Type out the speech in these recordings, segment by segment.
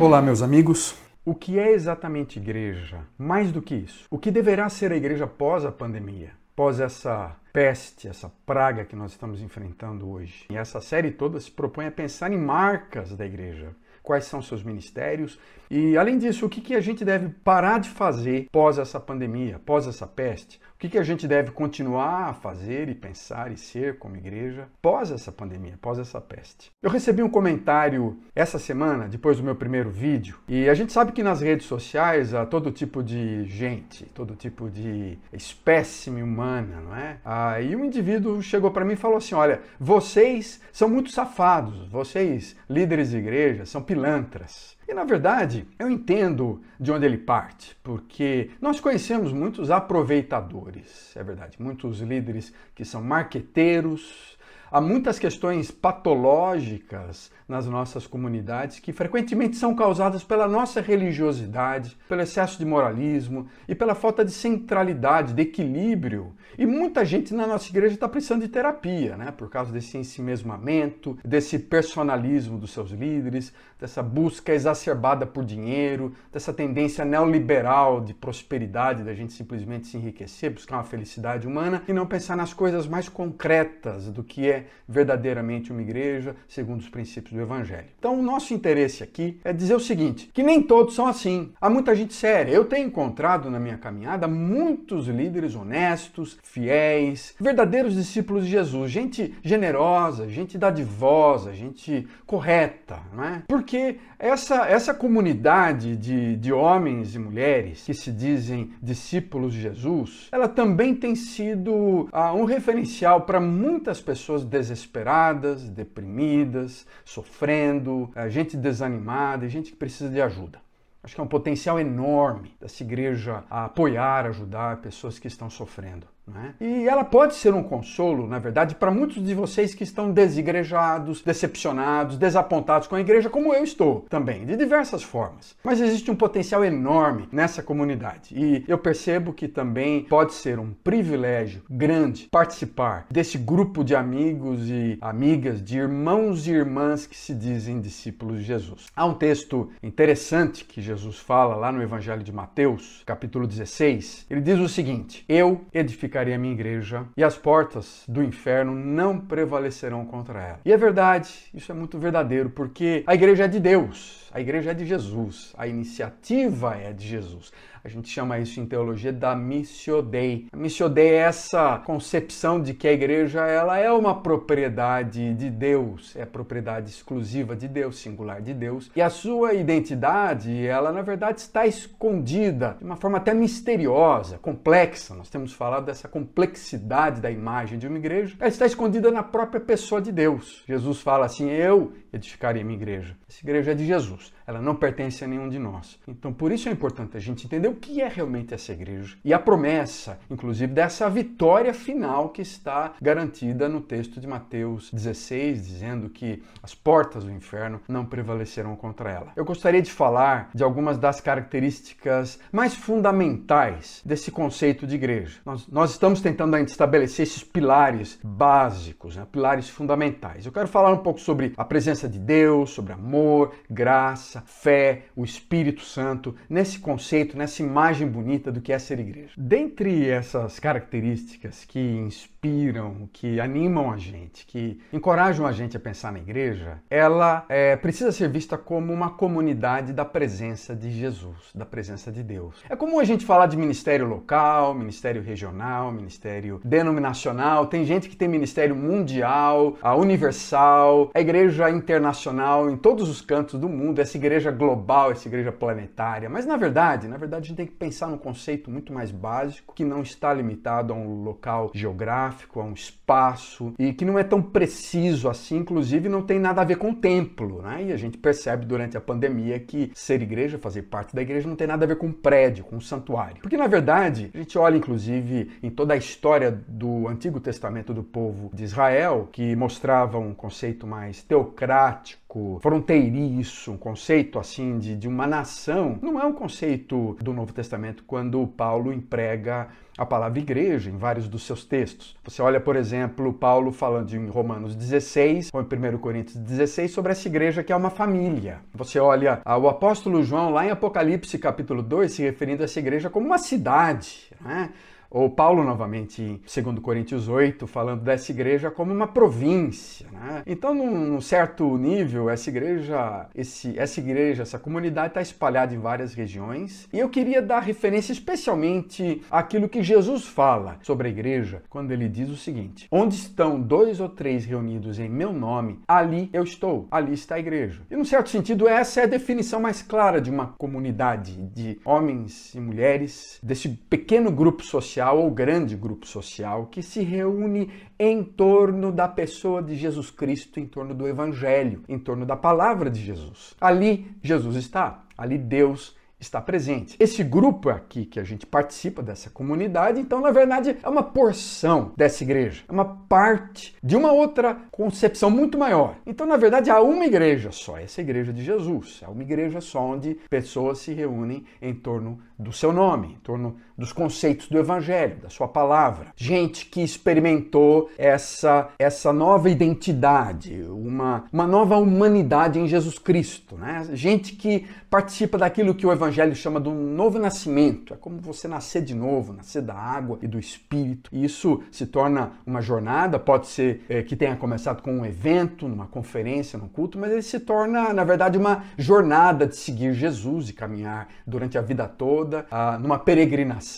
Olá, meus amigos. O que é exatamente igreja? Mais do que isso, o que deverá ser a igreja pós a pandemia? Pós essa peste, essa praga que nós estamos enfrentando hoje. E essa série toda se propõe a pensar em marcas da igreja. Quais são seus ministérios e, além disso, o que, que a gente deve parar de fazer pós essa pandemia, pós essa peste? O que, que a gente deve continuar a fazer e pensar e ser como igreja pós essa pandemia, pós essa peste? Eu recebi um comentário essa semana, depois do meu primeiro vídeo, e a gente sabe que nas redes sociais há todo tipo de gente, todo tipo de espécime humana, não é? Aí um indivíduo chegou para mim e falou assim: Olha, vocês são muito safados, vocês, líderes de igreja, são pilantras. E na verdade, eu entendo de onde ele parte, porque nós conhecemos muitos aproveitadores, é verdade, muitos líderes que são marqueteiros, há muitas questões patológicas nas nossas comunidades que frequentemente são causadas pela nossa religiosidade, pelo excesso de moralismo e pela falta de centralidade, de equilíbrio. E muita gente na nossa igreja está precisando de terapia, né? Por causa desse ensimesmamento, desse personalismo dos seus líderes, dessa busca exacerbada por dinheiro, dessa tendência neoliberal de prosperidade, da gente simplesmente se enriquecer, buscar uma felicidade humana e não pensar nas coisas mais concretas do que é verdadeiramente uma igreja, segundo os princípios do Evangelho. Então, o nosso interesse aqui é dizer o seguinte: que nem todos são assim. Há muita gente séria. Eu tenho encontrado na minha caminhada muitos líderes honestos, fiéis, verdadeiros discípulos de Jesus, gente generosa, gente dadivosa, gente correta, não é? Porque essa, essa comunidade de, de homens e mulheres que se dizem discípulos de Jesus, ela também tem sido ah, um referencial para muitas pessoas desesperadas, deprimidas, sofrendo, gente desanimada, gente que precisa de ajuda. Acho que é um potencial enorme dessa igreja a apoiar, ajudar pessoas que estão sofrendo. Né? E ela pode ser um consolo, na verdade, para muitos de vocês que estão desigrejados, decepcionados, desapontados com a igreja, como eu estou também, de diversas formas. Mas existe um potencial enorme nessa comunidade e eu percebo que também pode ser um privilégio grande participar desse grupo de amigos e amigas, de irmãos e irmãs que se dizem discípulos de Jesus. Há um texto interessante que Jesus fala lá no Evangelho de Mateus, capítulo 16. Ele diz o seguinte: Eu edificarei edificarei a minha igreja e as portas do inferno não prevalecerão contra ela. E é verdade, isso é muito verdadeiro, porque a igreja é de Deus, a igreja é de Jesus, a iniciativa é de Jesus. A gente chama isso em teologia da missio dei. A missio dei é essa concepção de que a igreja ela é uma propriedade de Deus, é propriedade exclusiva de Deus, singular de Deus, e a sua identidade, ela na verdade está escondida de uma forma até misteriosa, complexa. Nós temos falado dessa complexidade da imagem de uma igreja. Ela está escondida na própria pessoa de Deus. Jesus fala assim: "Eu edificarei minha igreja". Essa igreja é de Jesus ela não pertence a nenhum de nós. Então, por isso é importante a gente entender o que é realmente essa igreja e a promessa, inclusive, dessa vitória final que está garantida no texto de Mateus 16, dizendo que as portas do inferno não prevalecerão contra ela. Eu gostaria de falar de algumas das características mais fundamentais desse conceito de igreja. Nós, nós estamos tentando ainda estabelecer esses pilares básicos, né? pilares fundamentais. Eu quero falar um pouco sobre a presença de Deus, sobre amor, graça, fé, o Espírito Santo, nesse conceito, nessa imagem bonita do que é ser igreja. Dentre essas características que inspiram, que animam a gente, que encorajam a gente a pensar na igreja, ela é, precisa ser vista como uma comunidade da presença de Jesus, da presença de Deus. É comum a gente falar de ministério local, ministério regional, ministério denominacional, tem gente que tem ministério mundial, a universal, a igreja internacional em todos os cantos do mundo, essa igreja global, essa igreja planetária. Mas na verdade, na verdade a gente tem que pensar num conceito muito mais básico, que não está limitado a um local geográfico, a um espaço e que não é tão preciso assim, inclusive não tem nada a ver com o templo, né? E a gente percebe durante a pandemia que ser igreja, fazer parte da igreja não tem nada a ver com um prédio, com um santuário. Porque na verdade, a gente olha inclusive em toda a história do Antigo Testamento do povo de Israel, que mostrava um conceito mais teocrático geográfico, fronteiriço, um conceito assim de, de uma nação, não é um conceito do Novo Testamento quando Paulo emprega a palavra igreja em vários dos seus textos. Você olha, por exemplo, Paulo falando em Romanos 16 ou em 1 Coríntios 16 sobre essa igreja que é uma família. Você olha o apóstolo João lá em Apocalipse capítulo 2 se referindo a essa igreja como uma cidade. Né? Ou Paulo, novamente, em 2 Coríntios 8, falando dessa igreja como uma província. Né? Então, num certo nível, essa igreja, esse, essa igreja, essa comunidade está espalhada em várias regiões. E eu queria dar referência especialmente àquilo que Jesus fala sobre a igreja, quando ele diz o seguinte: Onde estão dois ou três reunidos em meu nome, ali eu estou, ali está a igreja. E, num certo sentido, essa é a definição mais clara de uma comunidade de homens e mulheres, desse pequeno grupo social social ou grande grupo social que se reúne em torno da pessoa de Jesus Cristo, em torno do Evangelho, em torno da palavra de Jesus. Ali Jesus está, ali Deus está presente. Esse grupo aqui que a gente participa dessa comunidade, então na verdade é uma porção dessa igreja, é uma parte de uma outra concepção muito maior. Então na verdade há uma igreja só, essa é igreja de Jesus, é uma igreja só onde pessoas se reúnem em torno do seu nome, em torno dos conceitos do evangelho, da sua palavra. Gente que experimentou essa essa nova identidade, uma uma nova humanidade em Jesus Cristo, né? Gente que participa daquilo que o evangelho chama um novo nascimento. É como você nascer de novo, nascer da água e do Espírito. E isso se torna uma jornada, pode ser é, que tenha começado com um evento, numa conferência, num culto, mas ele se torna, na verdade, uma jornada de seguir Jesus e caminhar durante a vida toda, ah, numa peregrinação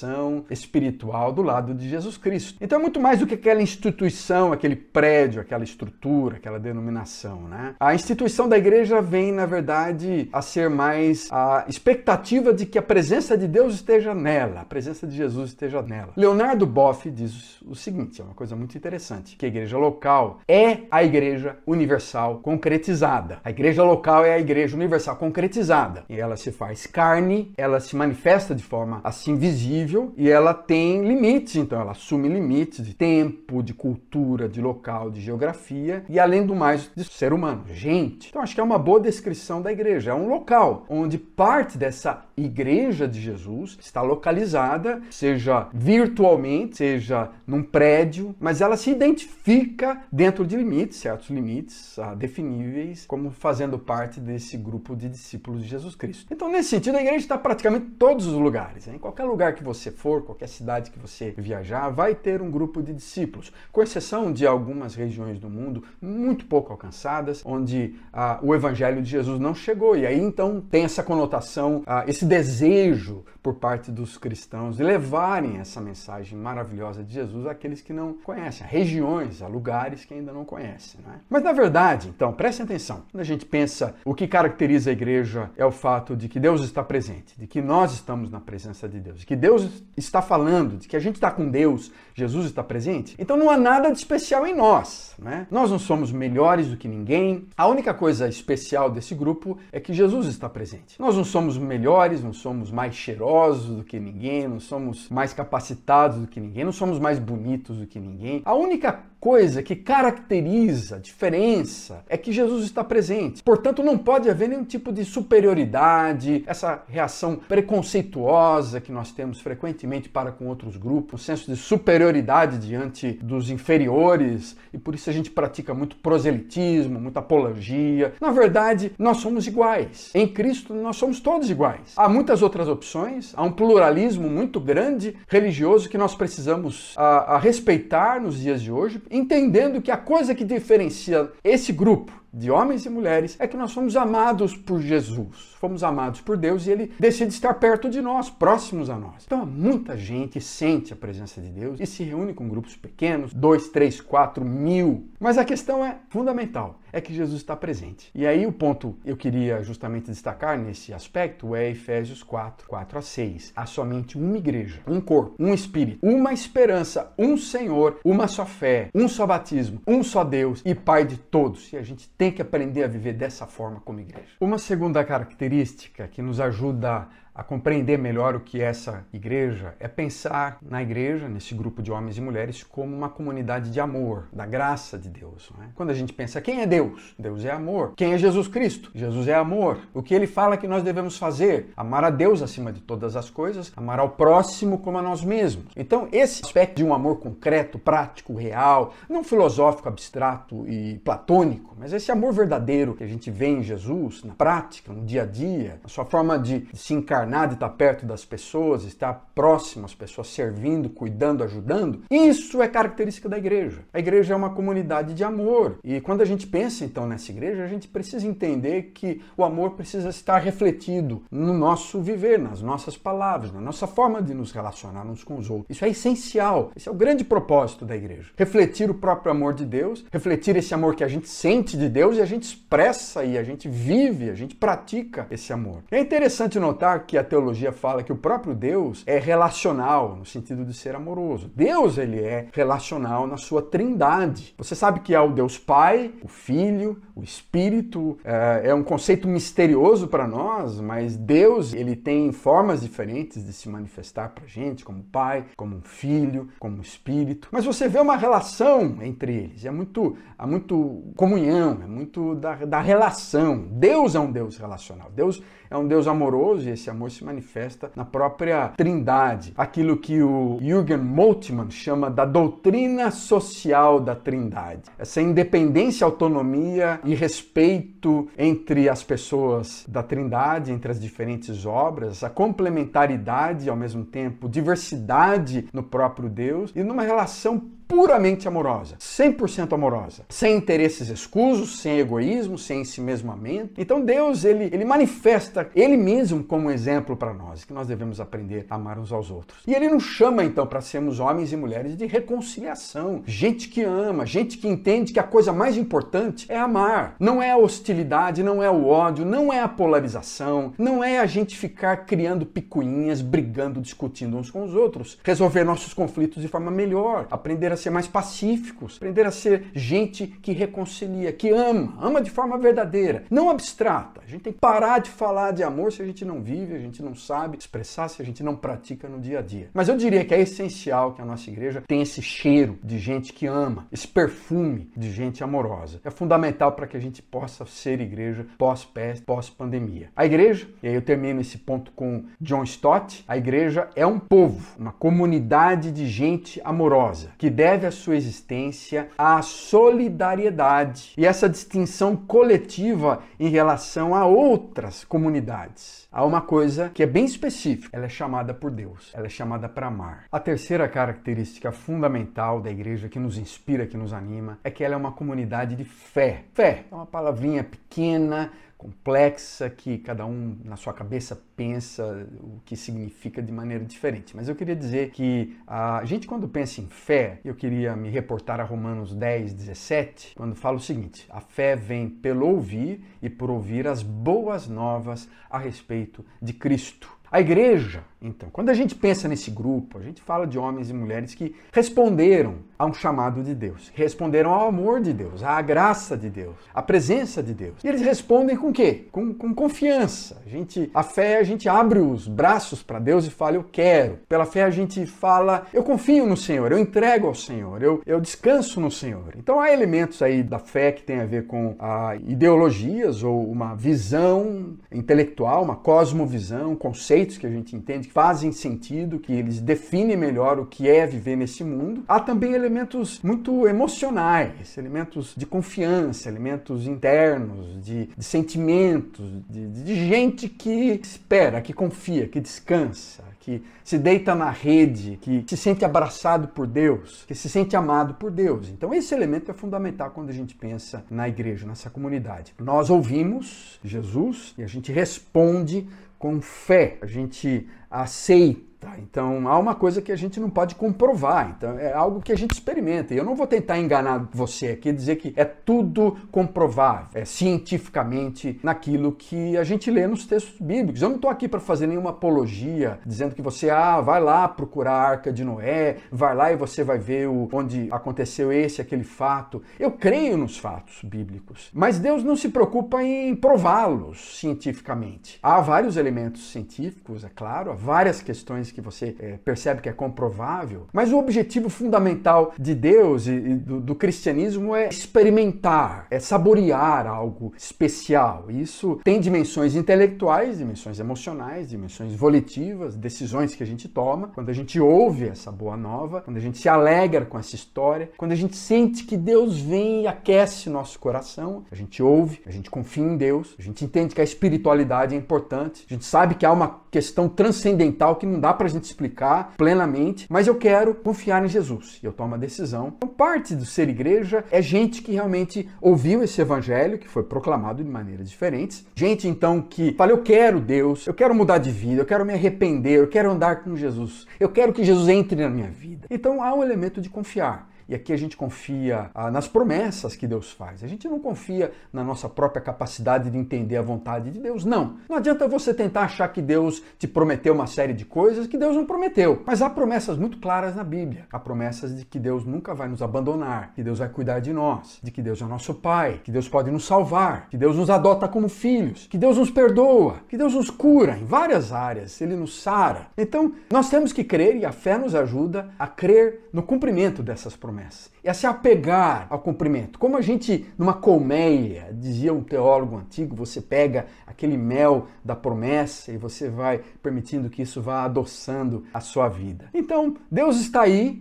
espiritual do lado de Jesus Cristo. Então é muito mais do que aquela instituição, aquele prédio, aquela estrutura, aquela denominação. Né? A instituição da igreja vem, na verdade, a ser mais a expectativa de que a presença de Deus esteja nela, a presença de Jesus esteja nela. Leonardo Boff diz o seguinte, é uma coisa muito interessante, que a igreja local é a igreja universal concretizada. A igreja local é a igreja universal concretizada. E ela se faz carne, ela se manifesta de forma assim visível e ela tem limites, então ela assume limites de tempo, de cultura, de local, de geografia e além do mais de ser humano, gente. Então acho que é uma boa descrição da igreja, é um local onde parte dessa igreja de Jesus está localizada, seja virtualmente, seja num prédio, mas ela se identifica dentro de limites, certos limites uh, definíveis, como fazendo parte desse grupo de discípulos de Jesus Cristo. Então, nesse sentido, a igreja está praticamente em todos os lugares. Em qualquer lugar que você for, qualquer cidade que você viajar, vai ter um grupo de discípulos, com exceção de algumas regiões do mundo muito pouco alcançadas, onde uh, o evangelho de Jesus não chegou. E aí então tem essa conotação uh, esse desejo por parte dos cristãos de levarem essa mensagem maravilhosa de Jesus àqueles que não conhecem, a regiões, a lugares que ainda não conhecem. Né? Mas na verdade, então, prestem atenção, quando a gente pensa o que caracteriza a igreja é o fato de que Deus está presente, de que nós estamos na presença de Deus, de que Deus está falando, de que a gente está com Deus, Jesus está presente. Então não há nada de especial em nós. Né? Nós não somos melhores do que ninguém. A única coisa especial desse grupo é que Jesus está presente. Nós não somos melhores, não somos mais cheirosos do que ninguém, não somos mais capacitados do que ninguém, não somos mais bonitos do que ninguém. A única coisa que caracteriza a diferença é que Jesus está presente. Portanto, não pode haver nenhum tipo de superioridade, essa reação preconceituosa que nós temos frequentemente para com outros grupos, um senso de superioridade diante dos inferiores, e por isso a gente pratica muito proselitismo, muita apologia. Na verdade, nós somos iguais. Em Cristo, nós somos todos iguais. Há muitas outras opções, há um pluralismo muito grande religioso que nós precisamos a, a respeitar nos dias de hoje entendendo que a coisa que diferencia esse grupo de homens e mulheres é que nós fomos amados por Jesus, fomos amados por Deus e ele decide estar perto de nós, próximos a nós. Então, muita gente sente a presença de Deus e se reúne com grupos pequenos, dois, três, quatro mil. Mas a questão é fundamental é que Jesus está presente. E aí o ponto eu queria justamente destacar nesse aspecto é Efésios 4, 4 a 6. Há somente uma igreja, um corpo, um espírito, uma esperança, um Senhor, uma só fé, um só batismo, um só Deus e Pai de todos. E a gente tem que aprender a viver dessa forma como igreja. Uma segunda característica que nos ajuda a compreender melhor o que é essa igreja é pensar na igreja, nesse grupo de homens e mulheres, como uma comunidade de amor, da graça de Deus. É? Quando a gente pensa quem é Deus, Deus é amor. Quem é Jesus Cristo? Jesus é amor. O que ele fala que nós devemos fazer? Amar a Deus acima de todas as coisas, amar ao próximo como a nós mesmos. Então, esse aspecto de um amor concreto, prático, real, não filosófico, abstrato e platônico, mas esse amor verdadeiro que a gente vê em Jesus, na prática, no dia a dia, na sua forma de se encarnar encarnar de estar perto das pessoas, estar próximo às pessoas, servindo, cuidando, ajudando, isso é característica da igreja. A igreja é uma comunidade de amor. E quando a gente pensa então nessa igreja, a gente precisa entender que o amor precisa estar refletido no nosso viver, nas nossas palavras, na nossa forma de nos relacionar uns com os outros. Isso é essencial. Esse é o grande propósito da igreja. Refletir o próprio amor de Deus, refletir esse amor que a gente sente de Deus e a gente expressa e a gente vive, a gente pratica esse amor. É interessante notar que que a teologia fala que o próprio Deus é relacional, no sentido de ser amoroso. Deus, ele é relacional na sua trindade. Você sabe que é o Deus Pai, o Filho, o Espírito. É, é um conceito misterioso para nós, mas Deus, ele tem formas diferentes de se manifestar para gente, como Pai, como um Filho, como um Espírito. Mas você vê uma relação entre eles. É muito, há muito comunhão, é muito da, da relação. Deus é um Deus relacional. Deus é um Deus amoroso e esse amor se manifesta na própria Trindade. Aquilo que o Jürgen Moltmann chama da doutrina social da Trindade. Essa independência, autonomia e respeito entre as pessoas da Trindade, entre as diferentes obras, a complementaridade ao mesmo tempo, diversidade no próprio Deus e numa relação puramente amorosa, 100% amorosa, sem interesses escusos, sem egoísmo, sem ensimesmamento. Então Deus, ele, ele manifesta ele mesmo como exemplo para nós, que nós devemos aprender a amar uns aos outros. E ele nos chama então para sermos homens e mulheres de reconciliação, gente que ama, gente que entende que a coisa mais importante é amar. Não é a hostilidade, não é o ódio, não é a polarização, não é a gente ficar criando picuinhas, brigando, discutindo uns com os outros, resolver nossos conflitos de forma melhor, aprender a ser mais pacíficos, aprender a ser gente que reconcilia, que ama, ama de forma verdadeira, não abstrata. A gente tem que parar de falar de amor se a gente não vive, a gente não sabe expressar, se a gente não pratica no dia a dia. Mas eu diria que é essencial que a nossa igreja tenha esse cheiro de gente que ama, esse perfume de gente amorosa. É fundamental para que a gente possa ser igreja pós-peste, pós-pandemia. A igreja, e aí eu termino esse ponto com John Stott, a igreja é um povo, uma comunidade de gente amorosa que deve deve a sua existência à solidariedade e essa distinção coletiva em relação a outras comunidades. Há uma coisa que é bem específica, ela é chamada por Deus, ela é chamada para amar. A terceira característica fundamental da igreja que nos inspira, que nos anima, é que ela é uma comunidade de fé. Fé é uma palavrinha pequena, complexa que cada um na sua cabeça pensa o que significa de maneira diferente. Mas eu queria dizer que a gente quando pensa em fé, eu queria me reportar a Romanos 10, 17, quando fala o seguinte: a fé vem pelo ouvir e por ouvir as boas novas a respeito de Cristo. A igreja então, quando a gente pensa nesse grupo, a gente fala de homens e mulheres que responderam a um chamado de Deus, responderam ao amor de Deus, à graça de Deus, à presença de Deus. E eles respondem com o quê? Com, com confiança. A gente, a fé, a gente abre os braços para Deus e fala, eu quero. Pela fé a gente fala, eu confio no Senhor, eu entrego ao Senhor, eu, eu descanso no Senhor. Então há elementos aí da fé que tem a ver com a ideologias ou uma visão intelectual, uma cosmovisão, conceitos que a gente entende fazem sentido, que eles definem melhor o que é viver nesse mundo. Há também elementos muito emocionais, elementos de confiança, elementos internos, de, de sentimentos, de, de gente que espera, que confia, que descansa, que se deita na rede, que se sente abraçado por Deus, que se sente amado por Deus. Então, esse elemento é fundamental quando a gente pensa na igreja, nessa comunidade. Nós ouvimos Jesus e a gente responde com fé. A gente aceita Tá? Então há uma coisa que a gente não pode comprovar, então é algo que a gente experimenta. E eu não vou tentar enganar você aqui dizer que é tudo comprovável, é cientificamente naquilo que a gente lê nos textos bíblicos. Eu não estou aqui para fazer nenhuma apologia dizendo que você ah, vai lá procurar a arca de Noé, vai lá e você vai ver o, onde aconteceu esse aquele fato. Eu creio nos fatos bíblicos, mas Deus não se preocupa em prová-los cientificamente. Há vários elementos científicos, é claro, há várias questões que você é, percebe que é comprovável, mas o objetivo fundamental de Deus e, e do, do, cristianismo é experimentar, é saborear algo especial. Isso tem dimensões intelectuais, dimensões emocionais, dimensões volitivas, decisões que a gente toma quando a gente ouve essa boa nova, quando a gente se alegra com essa história, quando a gente sente que Deus vem e aquece nosso coração, a gente ouve, a gente confia em Deus, a gente entende que a espiritualidade é importante, a gente sabe que há uma questão transcendental que não dá para a gente explicar plenamente, mas eu quero confiar em Jesus e eu tomo a decisão. Então, parte do ser igreja é gente que realmente ouviu esse evangelho, que foi proclamado de maneiras diferentes. Gente, então, que fala: Eu quero Deus, eu quero mudar de vida, eu quero me arrepender, eu quero andar com Jesus, eu quero que Jesus entre na minha vida. Então, há um elemento de confiar. E aqui a gente confia ah, nas promessas que Deus faz. A gente não confia na nossa própria capacidade de entender a vontade de Deus. Não. Não adianta você tentar achar que Deus te prometeu uma série de coisas que Deus não prometeu. Mas há promessas muito claras na Bíblia. Há promessas de que Deus nunca vai nos abandonar, que Deus vai cuidar de nós, de que Deus é nosso Pai, que Deus pode nos salvar, que Deus nos adota como filhos, que Deus nos perdoa, que Deus nos cura em várias áreas, Ele nos sara. Então, nós temos que crer e a fé nos ajuda a crer no cumprimento dessas promessas promessa. É a se apegar ao cumprimento. Como a gente, numa colmeia, dizia um teólogo antigo, você pega aquele mel da promessa e você vai permitindo que isso vá adoçando a sua vida. Então, Deus está aí,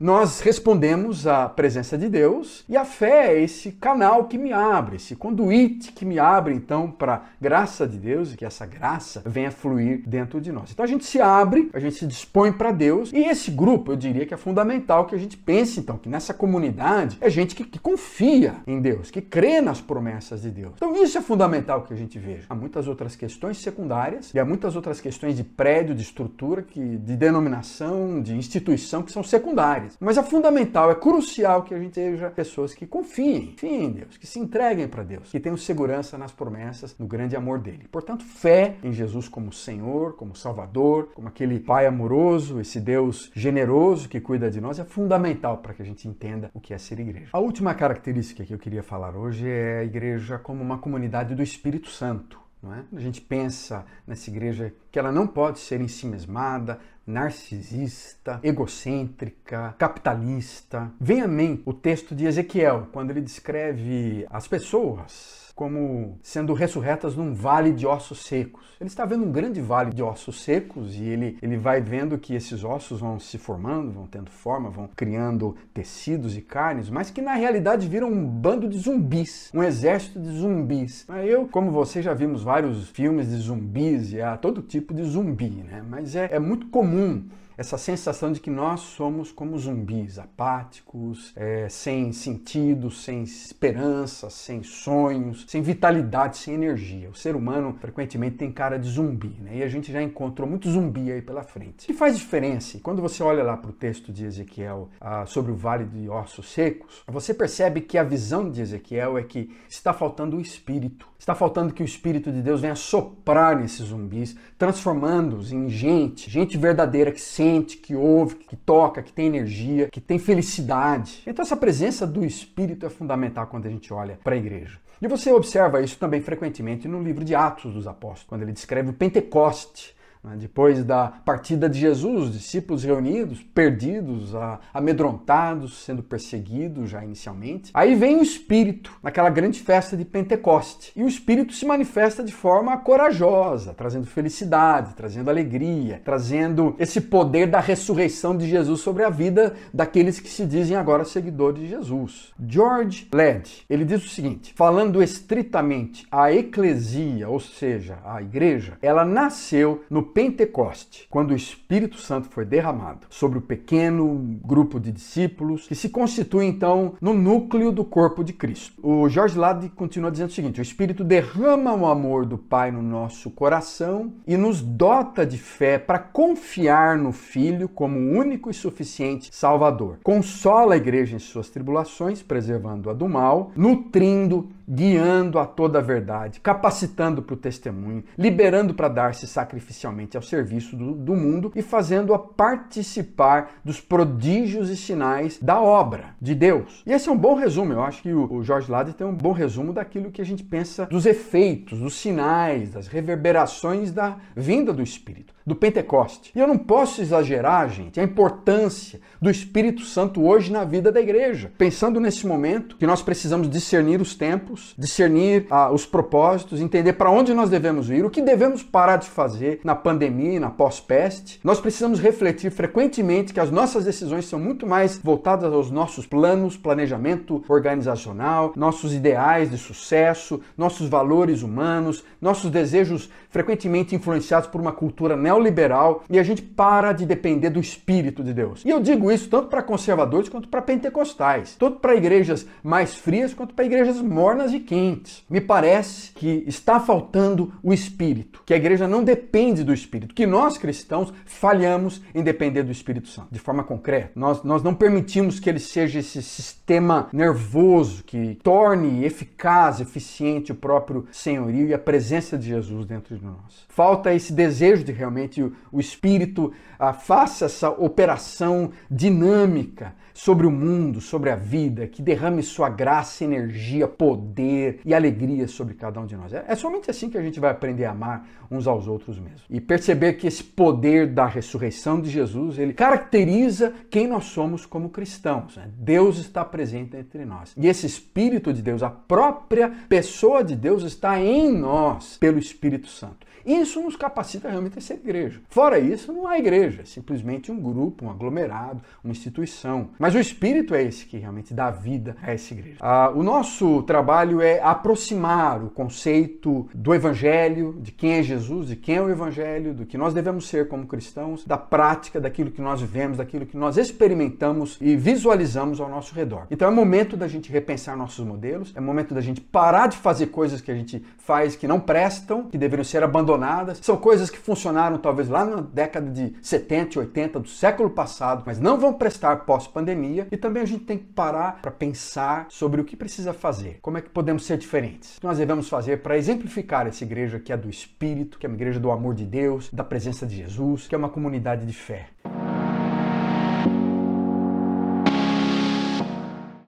nós respondemos à presença de Deus e a fé é esse canal que me abre, esse conduíte que me abre, então, para a graça de Deus e que essa graça venha fluir dentro de nós. Então, a gente se abre, a gente se dispõe para Deus e esse grupo, eu diria que é fundamental que a gente pense, então, que nessa comunidade é gente que, que confia em Deus, que crê nas promessas de Deus. Então isso é fundamental que a gente veja. Há muitas outras questões secundárias e há muitas outras questões de prédio, de estrutura, que, de denominação, de instituição que são secundárias. Mas é fundamental, é crucial que a gente seja pessoas que confiem, confiem em Deus, que se entreguem para Deus, que tenham segurança nas promessas, no grande amor dele. Portanto, fé em Jesus como Senhor, como Salvador, como aquele Pai amoroso, esse Deus generoso que cuida de nós é fundamental para que a gente entenda o que é ser igreja. A última característica que eu queria falar hoje é a igreja como uma comunidade do Espírito Santo. Não é? A gente pensa nessa igreja que ela não pode ser ensimesmada, narcisista, egocêntrica, capitalista. Vem a mim o texto de Ezequiel, quando ele descreve as pessoas como sendo ressurretas num vale de ossos secos. Ele está vendo um grande vale de ossos secos e ele, ele vai vendo que esses ossos vão se formando, vão tendo forma, vão criando tecidos e carnes, mas que na realidade viram um bando de zumbis, um exército de zumbis. Eu, como você, já vimos vários filmes de zumbis e há todo tipo de zumbi, né? Mas é, é muito comum essa sensação de que nós somos como zumbis, apáticos, é, sem sentido, sem esperança, sem sonhos, sem vitalidade, sem energia. O ser humano frequentemente tem cara de zumbi, né? E a gente já encontrou muito zumbi aí pela frente. O que faz diferença? Quando você olha lá para o texto de Ezequiel ah, sobre o vale de ossos secos, você percebe que a visão de Ezequiel é que está faltando o espírito. Está faltando que o espírito de Deus venha soprar nesses zumbis, transformando-os em gente, gente verdadeira que sente sente, que ouve, que toca, que tem energia, que tem felicidade. Então essa presença do Espírito é fundamental quando a gente olha para a igreja. E você observa isso também frequentemente no livro de Atos dos Apóstolos, quando ele descreve o Pentecoste? Depois da partida de Jesus, os discípulos reunidos, perdidos, amedrontados, sendo perseguidos já inicialmente. Aí vem o Espírito, naquela grande festa de Pentecoste. E o Espírito se manifesta de forma corajosa, trazendo felicidade, trazendo alegria, trazendo esse poder da ressurreição de Jesus sobre a vida daqueles que se dizem agora seguidores de Jesus. George Led, ele diz o seguinte: falando estritamente, a eclesia, ou seja, a igreja, ela nasceu no Pentecoste, quando o Espírito Santo foi derramado sobre o pequeno grupo de discípulos, que se constitui então no núcleo do corpo de Cristo. O Jorge Lade continua dizendo o seguinte: o Espírito derrama o amor do Pai no nosso coração e nos dota de fé para confiar no Filho como único e suficiente Salvador. Consola a igreja em suas tribulações, preservando-a do mal, nutrindo, guiando a toda a verdade, capacitando para o testemunho, liberando para dar-se sacrificialmente ao serviço do, do mundo e fazendo-a participar dos prodígios e sinais da obra de Deus. E esse é um bom resumo, eu acho que o, o Jorge Lade tem um bom resumo daquilo que a gente pensa dos efeitos, dos sinais, das reverberações da vinda do Espírito do Pentecoste. E eu não posso exagerar, gente, a importância do Espírito Santo hoje na vida da igreja. Pensando nesse momento que nós precisamos discernir os tempos, discernir ah, os propósitos, entender para onde nós devemos ir, o que devemos parar de fazer na pandemia na pós-peste. Nós precisamos refletir frequentemente que as nossas decisões são muito mais voltadas aos nossos planos, planejamento organizacional, nossos ideais de sucesso, nossos valores humanos, nossos desejos frequentemente influenciados por uma cultura neoliberal e a gente para de depender do Espírito de Deus. E eu digo isso tanto para conservadores quanto para pentecostais, tanto para igrejas mais frias quanto para igrejas mornas e quentes. Me parece que está faltando o Espírito, que a igreja não depende do Espírito, que nós cristãos falhamos em depender do Espírito Santo. De forma concreta, nós, nós não permitimos que ele seja esse sistema nervoso que torne eficaz, eficiente o próprio senhorio e a presença de Jesus dentro de nós. Falta esse desejo de realmente o, o Espírito ah, faça essa operação dinâmica sobre o mundo, sobre a vida, que derrame sua graça, energia, poder e alegria sobre cada um de nós. É, é somente assim que a gente vai aprender a amar uns aos outros mesmo. E perceber que esse poder da ressurreição de Jesus, ele caracteriza quem nós somos como cristãos. Né? Deus está presente entre nós. E esse Espírito de Deus, a própria pessoa de Deus está em nós pelo Espírito Santo. Isso nos capacita realmente a ser igreja. Fora isso, não há igreja, é simplesmente um grupo, um aglomerado, uma instituição. Mas o Espírito é esse que realmente dá vida a essa igreja. Ah, o nosso trabalho é aproximar o conceito do Evangelho, de quem é Jesus, de quem é o Evangelho, do que nós devemos ser como cristãos, da prática, daquilo que nós vivemos, daquilo que nós experimentamos e visualizamos ao nosso redor. Então é momento da gente repensar nossos modelos, é momento da gente parar de fazer coisas que a gente faz que não prestam, que deveriam ser abandonadas abandonadas, são coisas que funcionaram talvez lá na década de 70 e 80 do século passado, mas não vão prestar pós-pandemia. E também a gente tem que parar para pensar sobre o que precisa fazer, como é que podemos ser diferentes. O que nós devemos fazer para exemplificar essa igreja que é do Espírito, que é uma igreja do amor de Deus, da presença de Jesus, que é uma comunidade de fé.